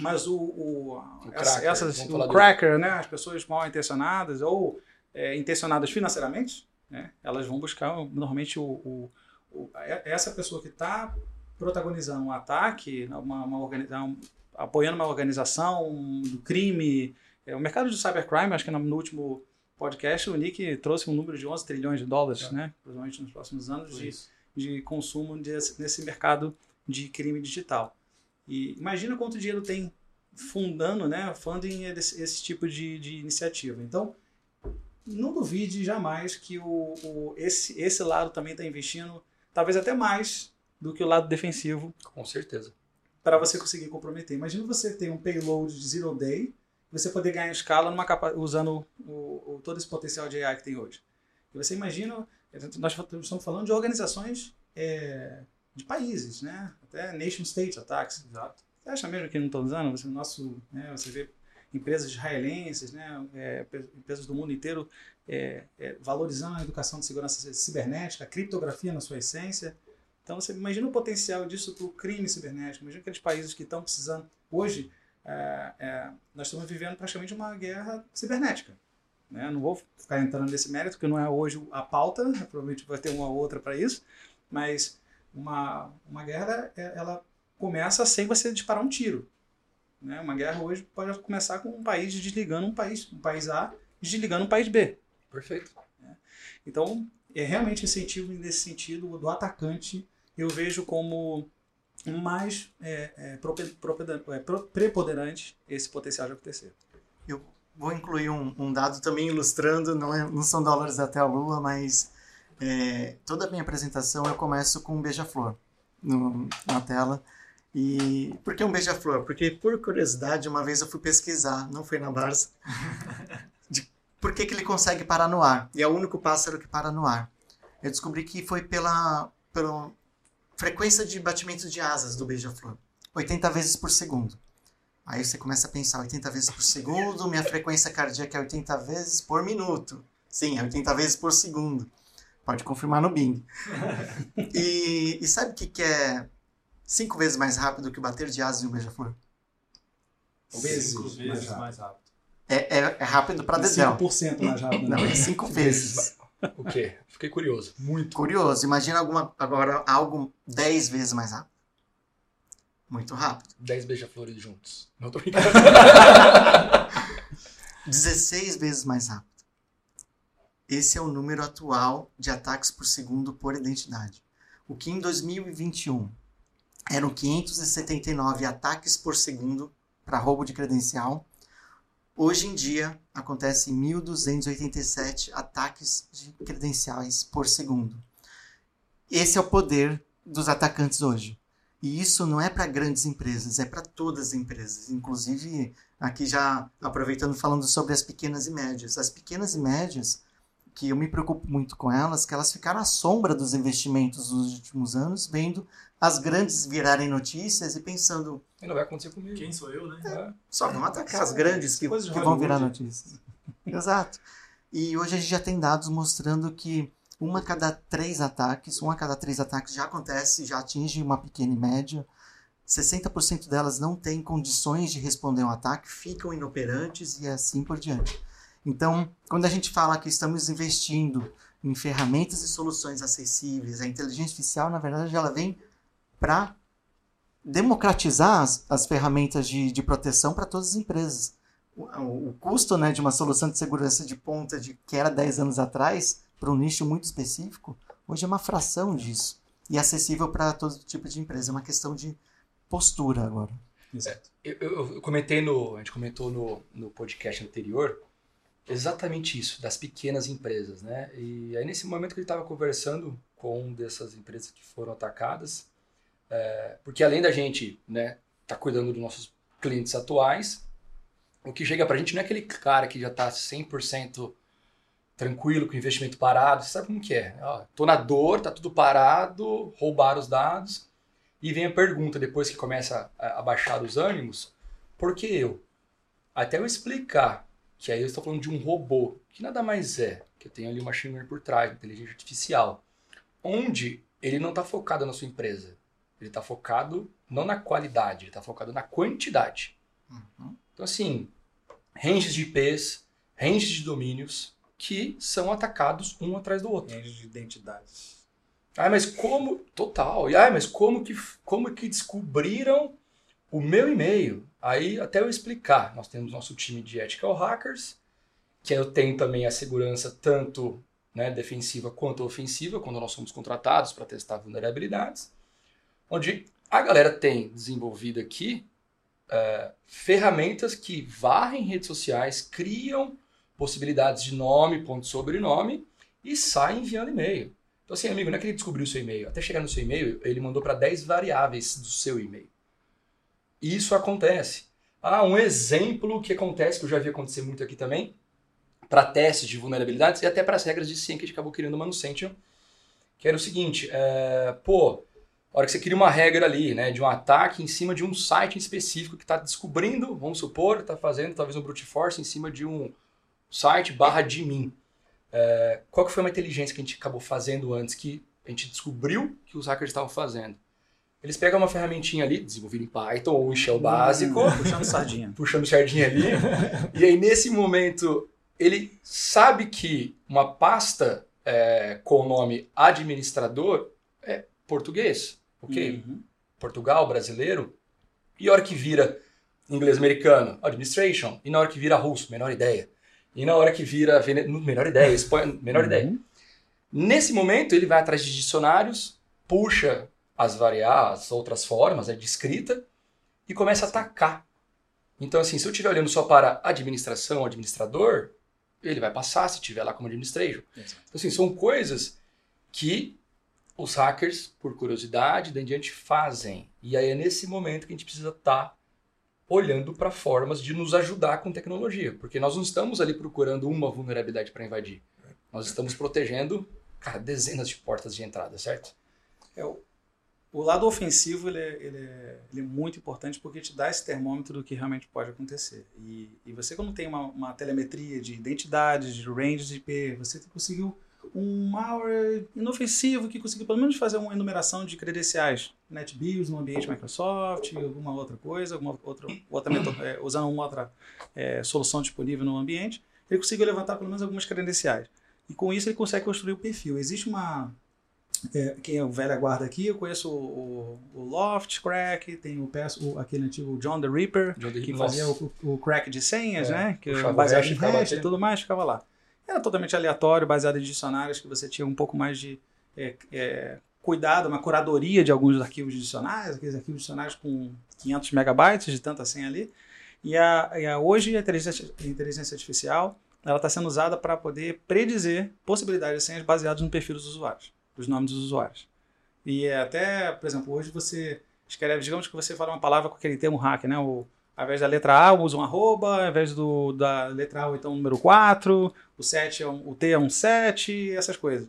Mas o, o, o cracker, essas, o cracker né, as pessoas mal intencionadas ou é, intencionadas financeiramente, né, elas vão buscar normalmente o, o, o essa pessoa que está protagonizando um ataque, uma, uma apoiando uma organização do crime, é, o mercado de cybercrime, acho que no, último podcast o Nick trouxe um número de 11 trilhões de dólares, é. né? Provavelmente nos próximos anos de, de consumo desse, nesse mercado de crime digital. E imagina quanto dinheiro tem fundando, né, funding esse, esse tipo de, de iniciativa. Então, não duvide jamais que o, o esse, esse lado também está investindo, talvez até mais do que o lado defensivo. Com certeza. Para você conseguir comprometer. Imagina você ter um payload de zero day você poder ganhar escala numa capa, usando o, o, todo esse potencial de AI que tem hoje. E você imagina, nós estamos falando de organizações é, de países, né? até nation state attacks. Exato. Você acha mesmo que não estão usando? Você, nosso, né, você vê empresas israelenses, né, é, empresas do mundo inteiro é, é, valorizando a educação de segurança cibernética, a criptografia na sua essência. Então você imagina o potencial disso para o crime cibernético. Imagina aqueles países que estão precisando hoje é, é, nós estamos vivendo praticamente uma guerra cibernética. Né? Não vou ficar entrando nesse mérito, porque não é hoje a pauta, provavelmente vai ter uma outra para isso, mas uma, uma guerra é, ela começa sem você disparar um tiro. Né? Uma guerra hoje pode começar com um país desligando um país, um país A desligando um país B. Perfeito. Né? Então, é realmente incentivo nesse sentido do atacante. Eu vejo como mais é, é, é preponderante esse potencial de acontecer. Eu vou incluir um, um dado também ilustrando, não, é, não são dólares até a lua, mas é, toda a minha apresentação eu começo com um beija-flor na tela. E por que um beija-flor? Porque, por curiosidade, uma vez eu fui pesquisar, não foi na Barça, de por que, que ele consegue parar no ar. E é o único pássaro que para no ar. Eu descobri que foi pela, pelo, frequência de batimento de asas do beija-flor, 80 vezes por segundo. Aí você começa a pensar, 80 vezes por segundo, minha frequência cardíaca é 80 vezes por minuto. Sim, é 80 vezes por segundo. Pode confirmar no Bing. e, e, sabe o que, que é cinco vezes mais rápido que o bater de asas de um beija-flor? Vezes, cinco vezes mais rápido. É, é, é rápido para dedéu. 5% mais rápido. Não, é cinco vezes. O quê? Fiquei curioso. Muito. Curioso. Imagina alguma, agora algo 10 vezes mais rápido. Muito rápido. 10 beija-flores juntos. Não tô brincando. 16 vezes mais rápido. Esse é o número atual de ataques por segundo por identidade. O que em 2021 eram 579 ataques por segundo para roubo de credencial. Hoje em dia, acontecem 1.287 ataques de credenciais por segundo. Esse é o poder dos atacantes hoje. E isso não é para grandes empresas, é para todas as empresas. Inclusive, aqui já aproveitando falando sobre as pequenas e médias. As pequenas e médias, que eu me preocupo muito com elas, que elas ficaram à sombra dos investimentos nos últimos anos, vendo as grandes virarem notícias e pensando. E não vai acontecer comigo. Quem sou eu, né? É, só vão atacar as grandes que, que vão virar notícias. Exato. E hoje a gente já tem dados mostrando que uma a cada três ataques, um a cada três ataques já acontece, já atinge uma pequena e média. 60% delas não têm condições de responder um ataque, ficam inoperantes e assim por diante. Então, quando a gente fala que estamos investindo em ferramentas e soluções acessíveis, a inteligência artificial, na verdade, ela vem para democratizar as, as, ferramentas de, de proteção para todas as empresas. O, o, custo né, de uma solução de segurança de ponta de que era 10 anos atrás para um nicho muito específico, hoje é uma fração disso. E acessível para todo tipo de empresa. É uma questão de postura agora. Exato. Eu, eu, eu, comentei no. A gente comentou no, no podcast anterior exatamente isso, das pequenas empresas, né? E aí nesse momento que ele estava conversando com uma dessas empresas que foram atacadas, é, porque além da gente, né, tá cuidando dos nossos clientes atuais, o que chega para a gente não é aquele cara que já está 100% tranquilo, com investimento parado. Você sabe como que é? Ó, tô na dor, tá tudo parado, roubaram os dados. E vem a pergunta, depois que começa a, a baixar os ânimos, por que eu? Até eu explicar que aí eu estou falando de um robô, que nada mais é, que eu tenho ali uma machine learning por trás, inteligência artificial, onde ele não está focado na sua empresa. Ele está focado não na qualidade, ele está focado na quantidade. Uhum. Então, assim, ranges de IPs, ranges de domínios, que são atacados um atrás do outro. de identidades. Ah, mas como. Total. Ah, mas como que, como que descobriram o meu e-mail? Aí, até eu explicar, nós temos nosso time de ethical hackers, que eu tenho também a segurança tanto né, defensiva quanto ofensiva, quando nós somos contratados para testar vulnerabilidades, onde a galera tem desenvolvido aqui uh, ferramentas que varrem redes sociais, criam possibilidades de nome, ponto sobrenome e sai enviando e-mail. Então, assim, amigo, não é que ele descobriu o seu e-mail. Até chegar no seu e-mail, ele mandou para 10 variáveis do seu e-mail. Isso acontece. Ah, um exemplo que acontece, que eu já vi acontecer muito aqui também, para testes de vulnerabilidades e até para as regras de SIEM que a gente acabou criando no Sentinel, que era o seguinte, é, pô, a hora que você cria uma regra ali, né, de um ataque em cima de um site específico que está descobrindo, vamos supor, está fazendo talvez um brute force em cima de um site barra de mim. É, qual que foi uma inteligência que a gente acabou fazendo antes que a gente descobriu que os hackers estavam fazendo? Eles pegam uma ferramentinha ali, desenvolvida em Python ou em Shell hum, básico. puxando sardinha. puxando sardinha ali. e aí, nesse momento, ele sabe que uma pasta é, com o nome administrador é português, ok? Uhum. Portugal, brasileiro. E a hora que vira inglês americano, administration. E na hora que vira russo, menor ideia. E na hora que vira. Menor ideia, menor uhum. ideia. Nesse momento, ele vai atrás de dicionários, puxa as variáveis, as outras formas né, de escrita e começa a atacar. Então, assim, se eu estiver olhando só para administração, administrador, ele vai passar se estiver lá como administration. Então, assim, são coisas que os hackers, por curiosidade, daí em diante, fazem. E aí é nesse momento que a gente precisa estar tá olhando para formas de nos ajudar com tecnologia, porque nós não estamos ali procurando uma vulnerabilidade para invadir. Nós estamos protegendo, cara, dezenas de portas de entrada, certo? É, o, o lado ofensivo ele é, ele, é, ele é, muito importante porque te dá esse termômetro do que realmente pode acontecer. E, e você, quando tem uma, uma telemetria de identidades, de range de IP, você conseguiu um malware inofensivo que conseguiu pelo menos fazer uma enumeração de credenciais, NetBIOS no ambiente Microsoft, alguma outra coisa, alguma outra, outra é, usando uma outra é, solução disponível no ambiente, ele conseguiu levantar pelo menos algumas credenciais. E com isso ele consegue construir o perfil. Existe uma. É, quem é o velha guarda aqui, eu conheço o, o, o Loft Crack, tem o, o, aquele antigo John the Reaper, John the que fazia o, o, crack de senhas, é, né? Que baseado em hash e tudo mais, ficava lá. Era totalmente aleatório, baseado em dicionários que você tinha um pouco mais de é, é, cuidado, uma curadoria de alguns arquivos de dicionários, aqueles arquivos de dicionários com 500 megabytes de tanta senha ali. E, a, e a, hoje a inteligência, a inteligência artificial ela está sendo usada para poder predizer possibilidades de senhas baseadas no perfil dos usuários, dos nomes dos usuários. E é até, por exemplo, hoje você escreve, digamos que você fala uma palavra com aquele termo hack, né? O, ao invés da letra A, usa um arroba, ao invés do, da letra A, então o número 4, o, 7 é um, o T é um 7, essas coisas.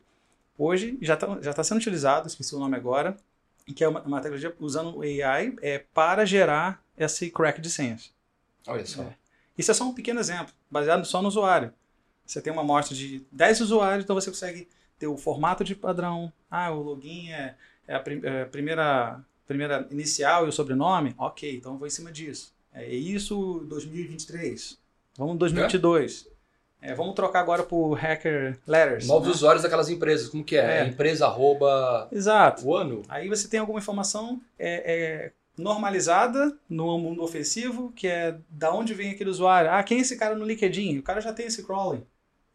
Hoje já está já tá sendo utilizado, esqueci o nome agora, que é uma, uma tecnologia usando o AI é, para gerar esse crack de senhas. Olha só. É. Isso é só um pequeno exemplo, baseado só no usuário. Você tem uma amostra de 10 usuários, então você consegue ter o formato de padrão. Ah, o login é, é a, prim é a primeira, primeira inicial e o sobrenome. Ok, então eu vou em cima disso. É isso 2023. Vamos 2022. É, vamos trocar agora por Hacker Letters. Novos né? usuários daquelas empresas, como que é? é. Empresa arroba Exato. o ano. Aí você tem alguma informação é, é, normalizada no mundo ofensivo, que é da onde vem aquele usuário. Ah, quem é esse cara no LinkedIn? O cara já tem esse crawling.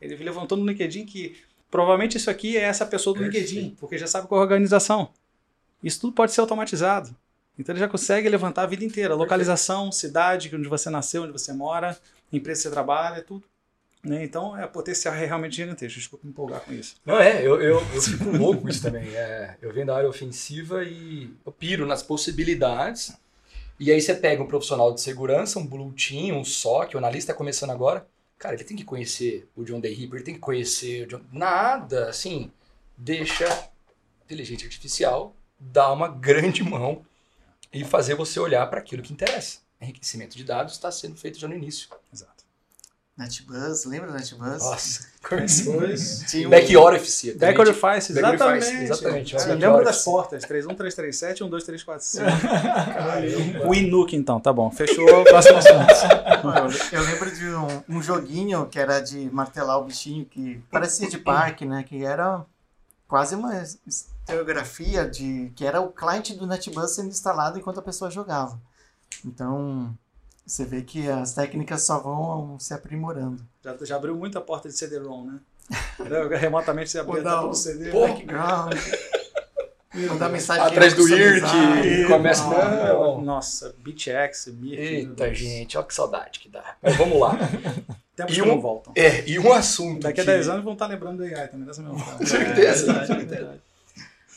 Ele levantou no LinkedIn que provavelmente isso aqui é essa pessoa do LinkedIn, porque já sabe qual é a organização. Isso tudo pode ser automatizado. Então ele já consegue levantar a vida inteira. Localização, cidade, onde você nasceu, onde você mora, empresa que você trabalha, tudo. Né? Então, é, potencial é realmente gigantesco. Desculpa me empolgar com isso. Não, é, eu, eu, eu fico louco com isso também. É, eu venho da área ofensiva e eu piro nas possibilidades. E aí você pega um profissional de segurança, um blue team, um SOC, o analista está começando agora. Cara, ele tem que conhecer o John Day Ripper, ele tem que conhecer John... Nada, assim, deixa inteligência artificial dar uma grande mão e fazer você olhar para aquilo que interessa. Enriquecimento de dados está sendo feito já no início. Exato. NetBuzz, lembra do NetBuzz? Nossa, começou. Tinha um... Back Orifice. Back Orifice, exatamente. Lembro das portas, 31337, 12345. o Inuk, então, tá bom. Fechou, próximo assunto. Eu lembro de um, um, joguinho que era de martelar o bichinho, que parecia de parque, né? Que era quase uma estereografia de... que era o cliente do NetBuzz sendo instalado enquanto a pessoa jogava. Então, você vê que as técnicas só vão se aprimorando. Já, já abriu muita porta de CD-ROM, né? Remotamente você abriu todo o CD. Background. Mandar mensagem atrás do IRC começa não. Nossa, BitX, Mir. Eita, gente, olha que saudade que dá. Mas vamos lá. Tempos e um, não voltam. É, e um assunto. Daqui a que... 10 anos vão estar lembrando do AI também, dessa mesma forma. Com certeza. É, certeza.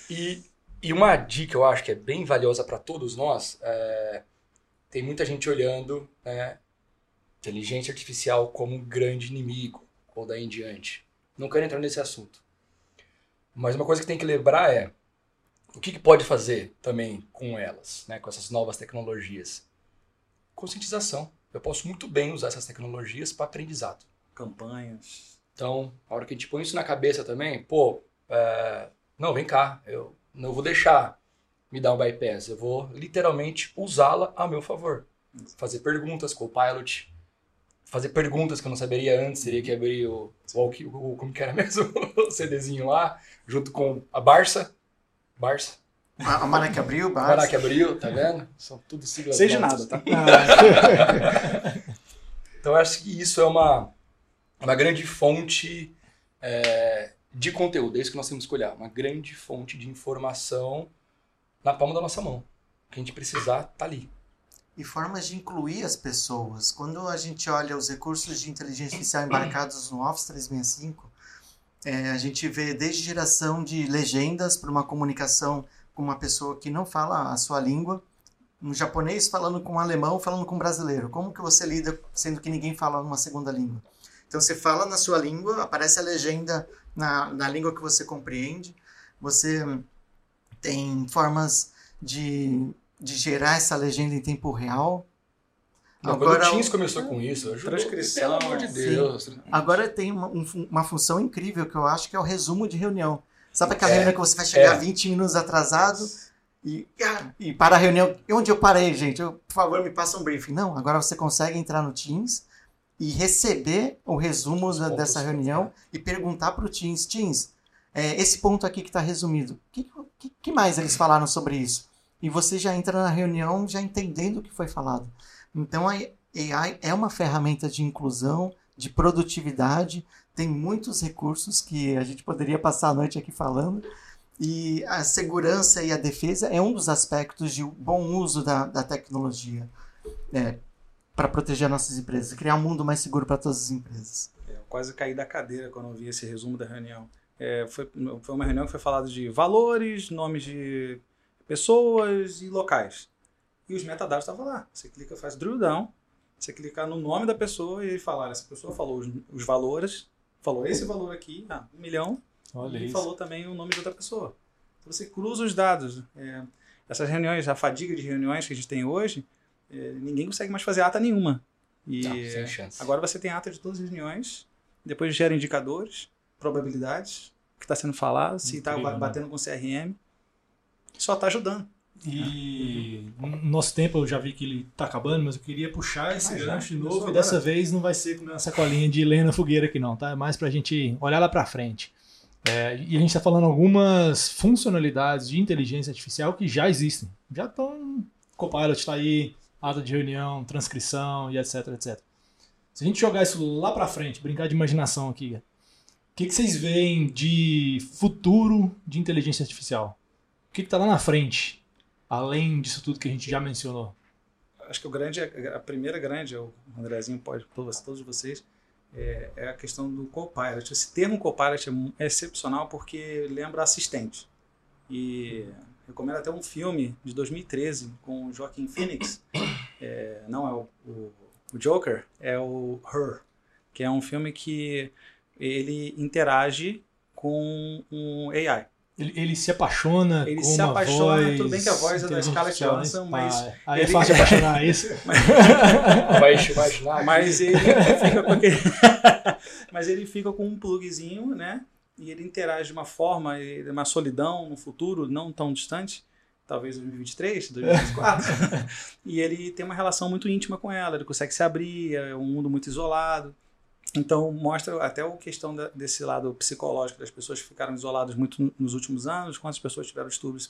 E, e uma dica eu acho que é bem valiosa para todos nós é tem muita gente olhando né, inteligência artificial como um grande inimigo, ou daí em diante. Não quero entrar nesse assunto. Mas uma coisa que tem que lembrar é o que, que pode fazer também com elas, né, com essas novas tecnologias. Conscientização. Eu posso muito bem usar essas tecnologias para aprendizado. Campanhas. Então, a hora que a gente põe isso na cabeça também, pô, é, não, vem cá, eu não vou deixar me dar um bypass. Eu vou literalmente usá-la a meu favor. Fazer perguntas com o pilot. Fazer perguntas que eu não saberia antes. Teria que abrir o, o, o como que era mesmo? o CDzinho lá, junto com a Barça. Barça. A, a que abriu, Barça. Mara que abriu, tá vendo? São tudo siglas Seja nada, tá? então eu acho que isso é uma, uma grande fonte é, de conteúdo. É isso que nós temos que olhar. Uma grande fonte de informação na palma da nossa mão. O que a gente precisar tá ali. E formas de incluir as pessoas. Quando a gente olha os recursos de inteligência artificial embarcados no Office 365, é, a gente vê desde geração de legendas para uma comunicação com uma pessoa que não fala a sua língua, um japonês falando com um alemão, falando com um brasileiro. Como que você lida sendo que ninguém fala uma segunda língua? Então você fala na sua língua, aparece a legenda na, na língua que você compreende. Você tem formas de, de gerar essa legenda em tempo real. Não, agora, o Teams começou com isso, ajudou, transcrição, pelo amor de Deus. Sim. Agora tem uma, um, uma função incrível que eu acho que é o resumo de reunião. Sabe aquela é, reunião que você vai chegar é. 20 minutos atrasado e, ah, e para a reunião, onde eu parei, gente? Eu, por favor, me passa um briefing. Não, agora você consegue entrar no Teams e receber o resumo dessa reunião e perguntar para o Teams, Teams, é, esse ponto aqui que está resumido, o que, que, que, mais eles falaram sobre isso? E você já entra na reunião já entendendo o que foi falado. Então a AI é uma ferramenta de inclusão, de produtividade, tem muitos recursos que a gente poderia passar a noite aqui falando. E a segurança e a defesa é um dos aspectos de bom uso da, da tecnologia. É, para proteger nossas empresas, criar um mundo mais seguro para todas as empresas. É, eu quase caí da cadeira quando eu vi esse resumo da reunião. É, foi, foi uma reunião que foi falado de valores, nomes de pessoas e locais. E os metadados estavam lá. Você clica, faz drill down, você clica no nome da pessoa e ele fala, essa pessoa falou os, os valores, falou esse valor aqui, ah, um milhão, Olha e isso. falou também o nome de outra pessoa. Então você cruza os dados. É, essas reuniões, a fadiga de reuniões que a gente tem hoje, é, ninguém consegue mais fazer ata nenhuma. E Não, sem chance. agora você tem ata de todas as reuniões, depois gera indicadores, probabilidades, que está sendo falado, se está né? batendo com CRM, só está ajudando. E nosso tempo eu já vi que ele está acabando, mas eu queria puxar esse gancho de novo. E dessa vez não vai ser com essa colinha de lenha na fogueira aqui, não, tá? É mais para a gente olhar lá para frente. É, e a gente está falando algumas funcionalidades de inteligência artificial que já existem. Já estão. Copilot está aí, ata de reunião, transcrição e etc, etc. Se a gente jogar isso lá para frente, brincar de imaginação aqui, que, que vocês veem de futuro de inteligência artificial? O que está lá na frente, além disso tudo que a gente já mencionou? Acho que o grande, a primeira grande, o Andrezinho pode, todos vocês, é, é a questão do Copilot. Esse termo Copilot é, é excepcional porque lembra assistente. E recomendo até um filme de 2013 com o Joaquim Phoenix. É, não é o, o, o, Joker, é o Her, que é um filme que ele interage com um AI. Ele, ele, se apaixona ele com se uma apaixona, voz tudo bem que a voz é da Scarlett Johansson, mas... Ah, aí é ele... é fácil apaixonar, é isso? Vai imaginar Mas ele fica com aquele... mas ele fica com um plugzinho, né? E ele interage de uma forma, uma solidão no futuro não tão distante, talvez 2023, 2024. e ele tem uma relação muito íntima com ela, ele consegue se abrir, é um mundo muito isolado. Então, mostra até a questão da, desse lado psicológico das pessoas que ficaram isoladas muito nos últimos anos, quantas pessoas tiveram distúrbios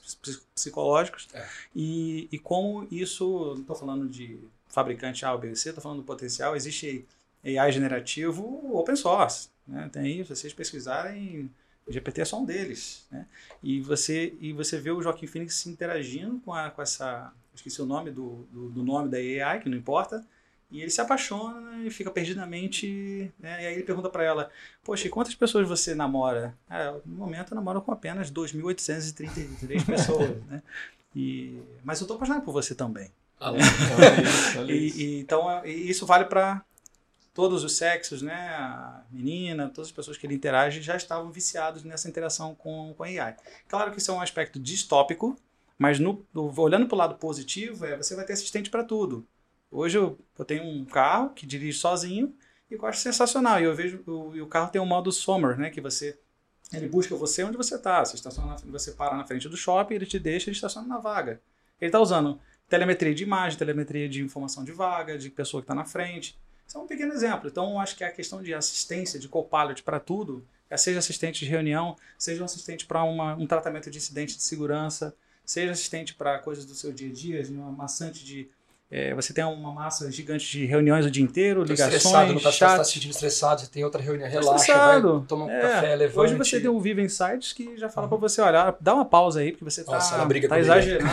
psicológicos, é. e, e como isso, não estou falando de fabricante A ou B C, estou falando do potencial, existe AI generativo open source, né? tem aí, vocês pesquisarem, GPT é só um deles, né? e, você, e você vê o Joaquim Phoenix interagindo com, a, com essa, esqueci o nome do, do, do nome da AI, que não importa, e ele se apaixona e fica perdidamente. Né? E aí ele pergunta para ela: Poxa, e quantas pessoas você namora? Ah, no momento eu namoro com apenas 2.833 pessoas. né? E, mas eu tô apaixonado por você também. Ah, né? e, e, então e isso vale para todos os sexos, né? A menina, todas as pessoas que ele interage já estavam viciados nessa interação com, com a AI. Claro que isso é um aspecto distópico, mas no, olhando para o lado positivo, é você vai ter assistente para tudo. Hoje eu, eu tenho um carro que dirige sozinho e eu acho sensacional. E eu vejo o, e o carro tem um modo Summer, né? Que você ele busca você onde você está. Você estaciona, você para na frente do shopping, ele te deixa, ele estaciona na vaga. Ele está usando telemetria de imagem, telemetria de informação de vaga, de pessoa que está na frente. Isso é um pequeno exemplo. Então, acho que a questão de assistência, de copilot para tudo, seja assistente de reunião, seja um assistente para um tratamento de incidente de segurança, seja assistente para coisas do seu dia a dia, de uma maçante de é, você tem uma massa gigante de reuniões o dia inteiro, tá ligações, estressado, não tá, chat. tá se sentindo estressado, você tem outra reunião, tá relaxa, vai, toma um é, café, levante. Hoje você tem um Viva Insights que já fala uhum. para você, olha, dá uma pausa aí, porque você tá, Nossa, briga tá exagerando.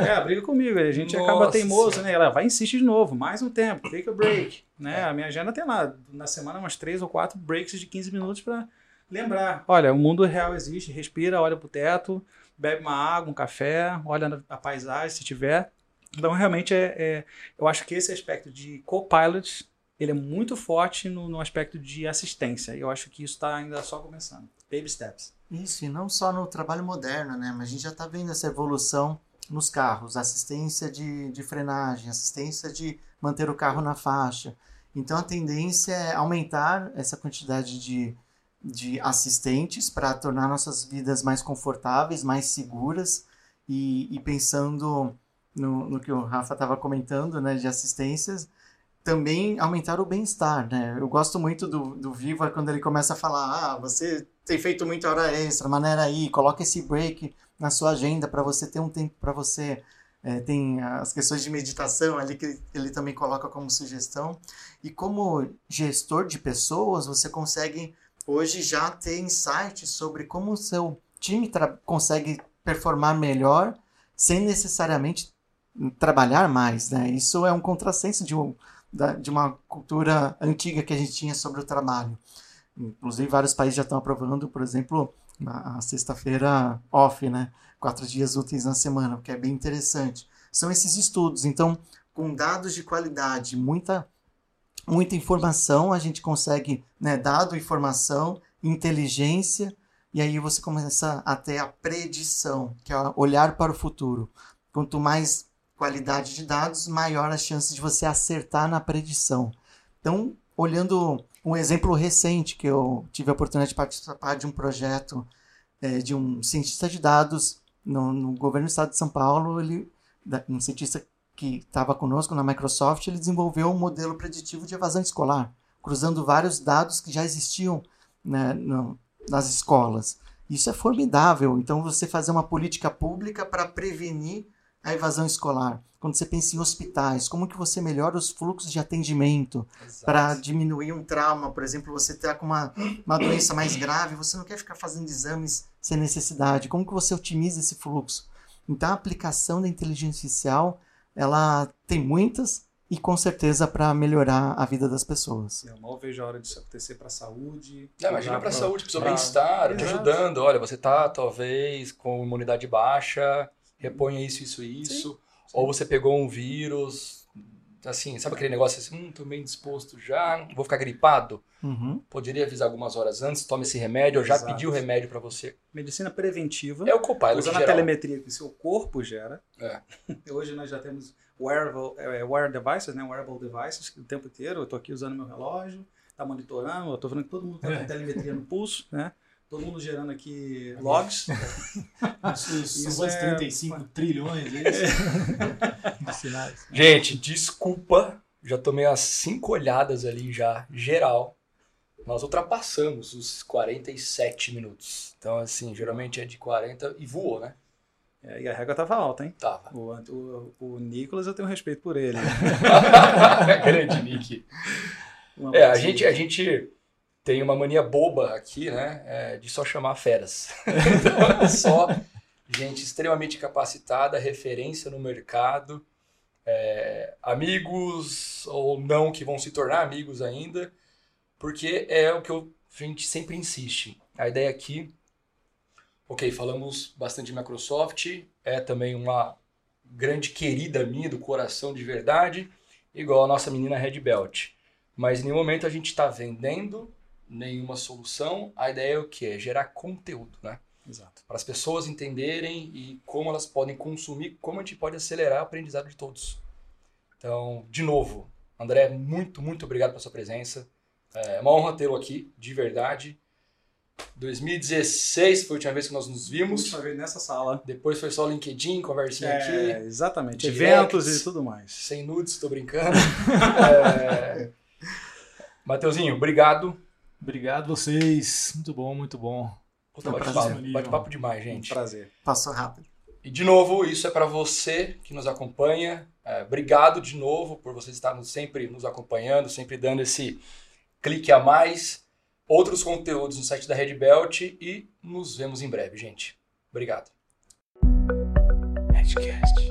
é, briga comigo, a gente Nossa acaba teimoso, né? Ela vai insistir de novo, mais um tempo, take a break. Né? É. A minha agenda tem lá, na semana, umas três ou quatro breaks de 15 minutos para lembrar. Olha, o mundo real existe, respira, olha pro teto, bebe uma água, um café, olha a paisagem se tiver então, realmente, é, é, eu acho que esse aspecto de co-pilot ele é muito forte no, no aspecto de assistência. Eu acho que isso está ainda só começando. Baby steps. Isso, e não só no trabalho moderno, né? Mas a gente já está vendo essa evolução nos carros. Assistência de, de frenagem, assistência de manter o carro na faixa. Então, a tendência é aumentar essa quantidade de, de assistentes para tornar nossas vidas mais confortáveis, mais seguras e, e pensando no, no que o Rafa estava comentando, né, de assistências, também aumentar o bem-estar, né? Eu gosto muito do, do Viva quando ele começa a falar, ah, você tem feito muita hora extra, maneira aí, coloca esse break na sua agenda para você ter um tempo para você é, tem as questões de meditação ali que ele também coloca como sugestão. E como gestor de pessoas, você consegue hoje já ter insights sobre como o seu time consegue performar melhor sem necessariamente trabalhar mais, né? Isso é um contrassenso de um, de uma cultura antiga que a gente tinha sobre o trabalho. Inclusive, vários países já estão aprovando, por exemplo, a sexta-feira off, né? Quatro dias úteis na semana, o que é bem interessante. São esses estudos. Então, com dados de qualidade, muita, muita informação, a gente consegue, né, dado, informação, inteligência, e aí você começa a ter a predição, que é olhar para o futuro. Quanto mais qualidade de dados, maior a chance de você acertar na predição. Então, olhando um exemplo recente que eu tive a oportunidade de participar de um projeto é, de um cientista de dados no, no, governo do estado de São Paulo, ele, um cientista que estava conosco na Microsoft, ele desenvolveu um modelo preditivo de evasão escolar, cruzando vários dados que já existiam né, no, nas escolas. Isso é formidável. Então, você fazer uma política pública para prevenir a evasão escolar. Quando você pensa em hospitais, como que você melhora os fluxos de atendimento para diminuir um trauma? Por exemplo, você está com uma, uma doença mais grave, você não quer ficar fazendo exames sem necessidade. Como que você otimiza esse fluxo? Então, a aplicação da inteligência artificial, ela tem muitas e com certeza para melhorar a vida das pessoas. Eu mal vejo a hora disso acontecer para a saúde. Não, imagina para a saúde, para o seu bem-estar, te ajudando. Olha, você está talvez com imunidade baixa, reponha isso, isso e isso. Sim, Ou você pegou um vírus, assim, sabe aquele negócio assim, hum, tô meio disposto já, vou ficar gripado? Uhum. Poderia avisar algumas horas antes, tome esse remédio, ou já Exato. pediu o remédio para você. Medicina preventiva. É o copilot Usando a telemetria que o seu corpo gera. É. Hoje nós já temos wearable, é, wear devices, né, wearable devices, o tempo inteiro, eu tô aqui usando meu relógio, tá monitorando, eu tô vendo que todo mundo tá com é. telemetria no pulso, né? Todo mundo gerando aqui logs. Isso, São é... 35 trilhões é de sinais. Gente, desculpa, já tomei umas 5 olhadas ali já, geral. Nós ultrapassamos os 47 minutos. Então, assim, geralmente é de 40 e voou, né? É, e a régua tava alta, hein? Tava. O, o, o Nicolas, eu tenho respeito por ele. Grande Nick. é, a gente, a gente tem uma mania boba aqui, né? É, de só chamar feras. então, é só gente extremamente capacitada, referência no mercado, é, amigos ou não que vão se tornar amigos ainda, porque é o que eu, a gente sempre insiste. A ideia aqui, ok, falamos bastante de Microsoft, é também uma grande querida minha do coração de verdade, igual a nossa menina Red Belt. Mas em nenhum momento a gente está vendendo nenhuma solução. A ideia é o que? É gerar conteúdo, né? Exato. Para as pessoas entenderem e como elas podem consumir, como a gente pode acelerar o aprendizado de todos. Então, de novo, André, muito, muito obrigado pela sua presença. É uma honra tê-lo aqui, de verdade. 2016 foi a última vez que nós nos vimos. Última vez nessa sala. Depois foi só LinkedIn, conversinha é, aqui. Exatamente. Eventos e tudo mais. Sem nudes, estou brincando. é... Mateuzinho, obrigado. Obrigado vocês. Muito bom, muito bom. Puta, bate-papo bate -papo demais, gente. Um prazer. Passou rápido. E de novo, isso é para você que nos acompanha. É, obrigado de novo por vocês estarem sempre nos acompanhando, sempre dando esse clique a mais. Outros conteúdos no site da Red Belt e nos vemos em breve, gente. Obrigado. Redcast.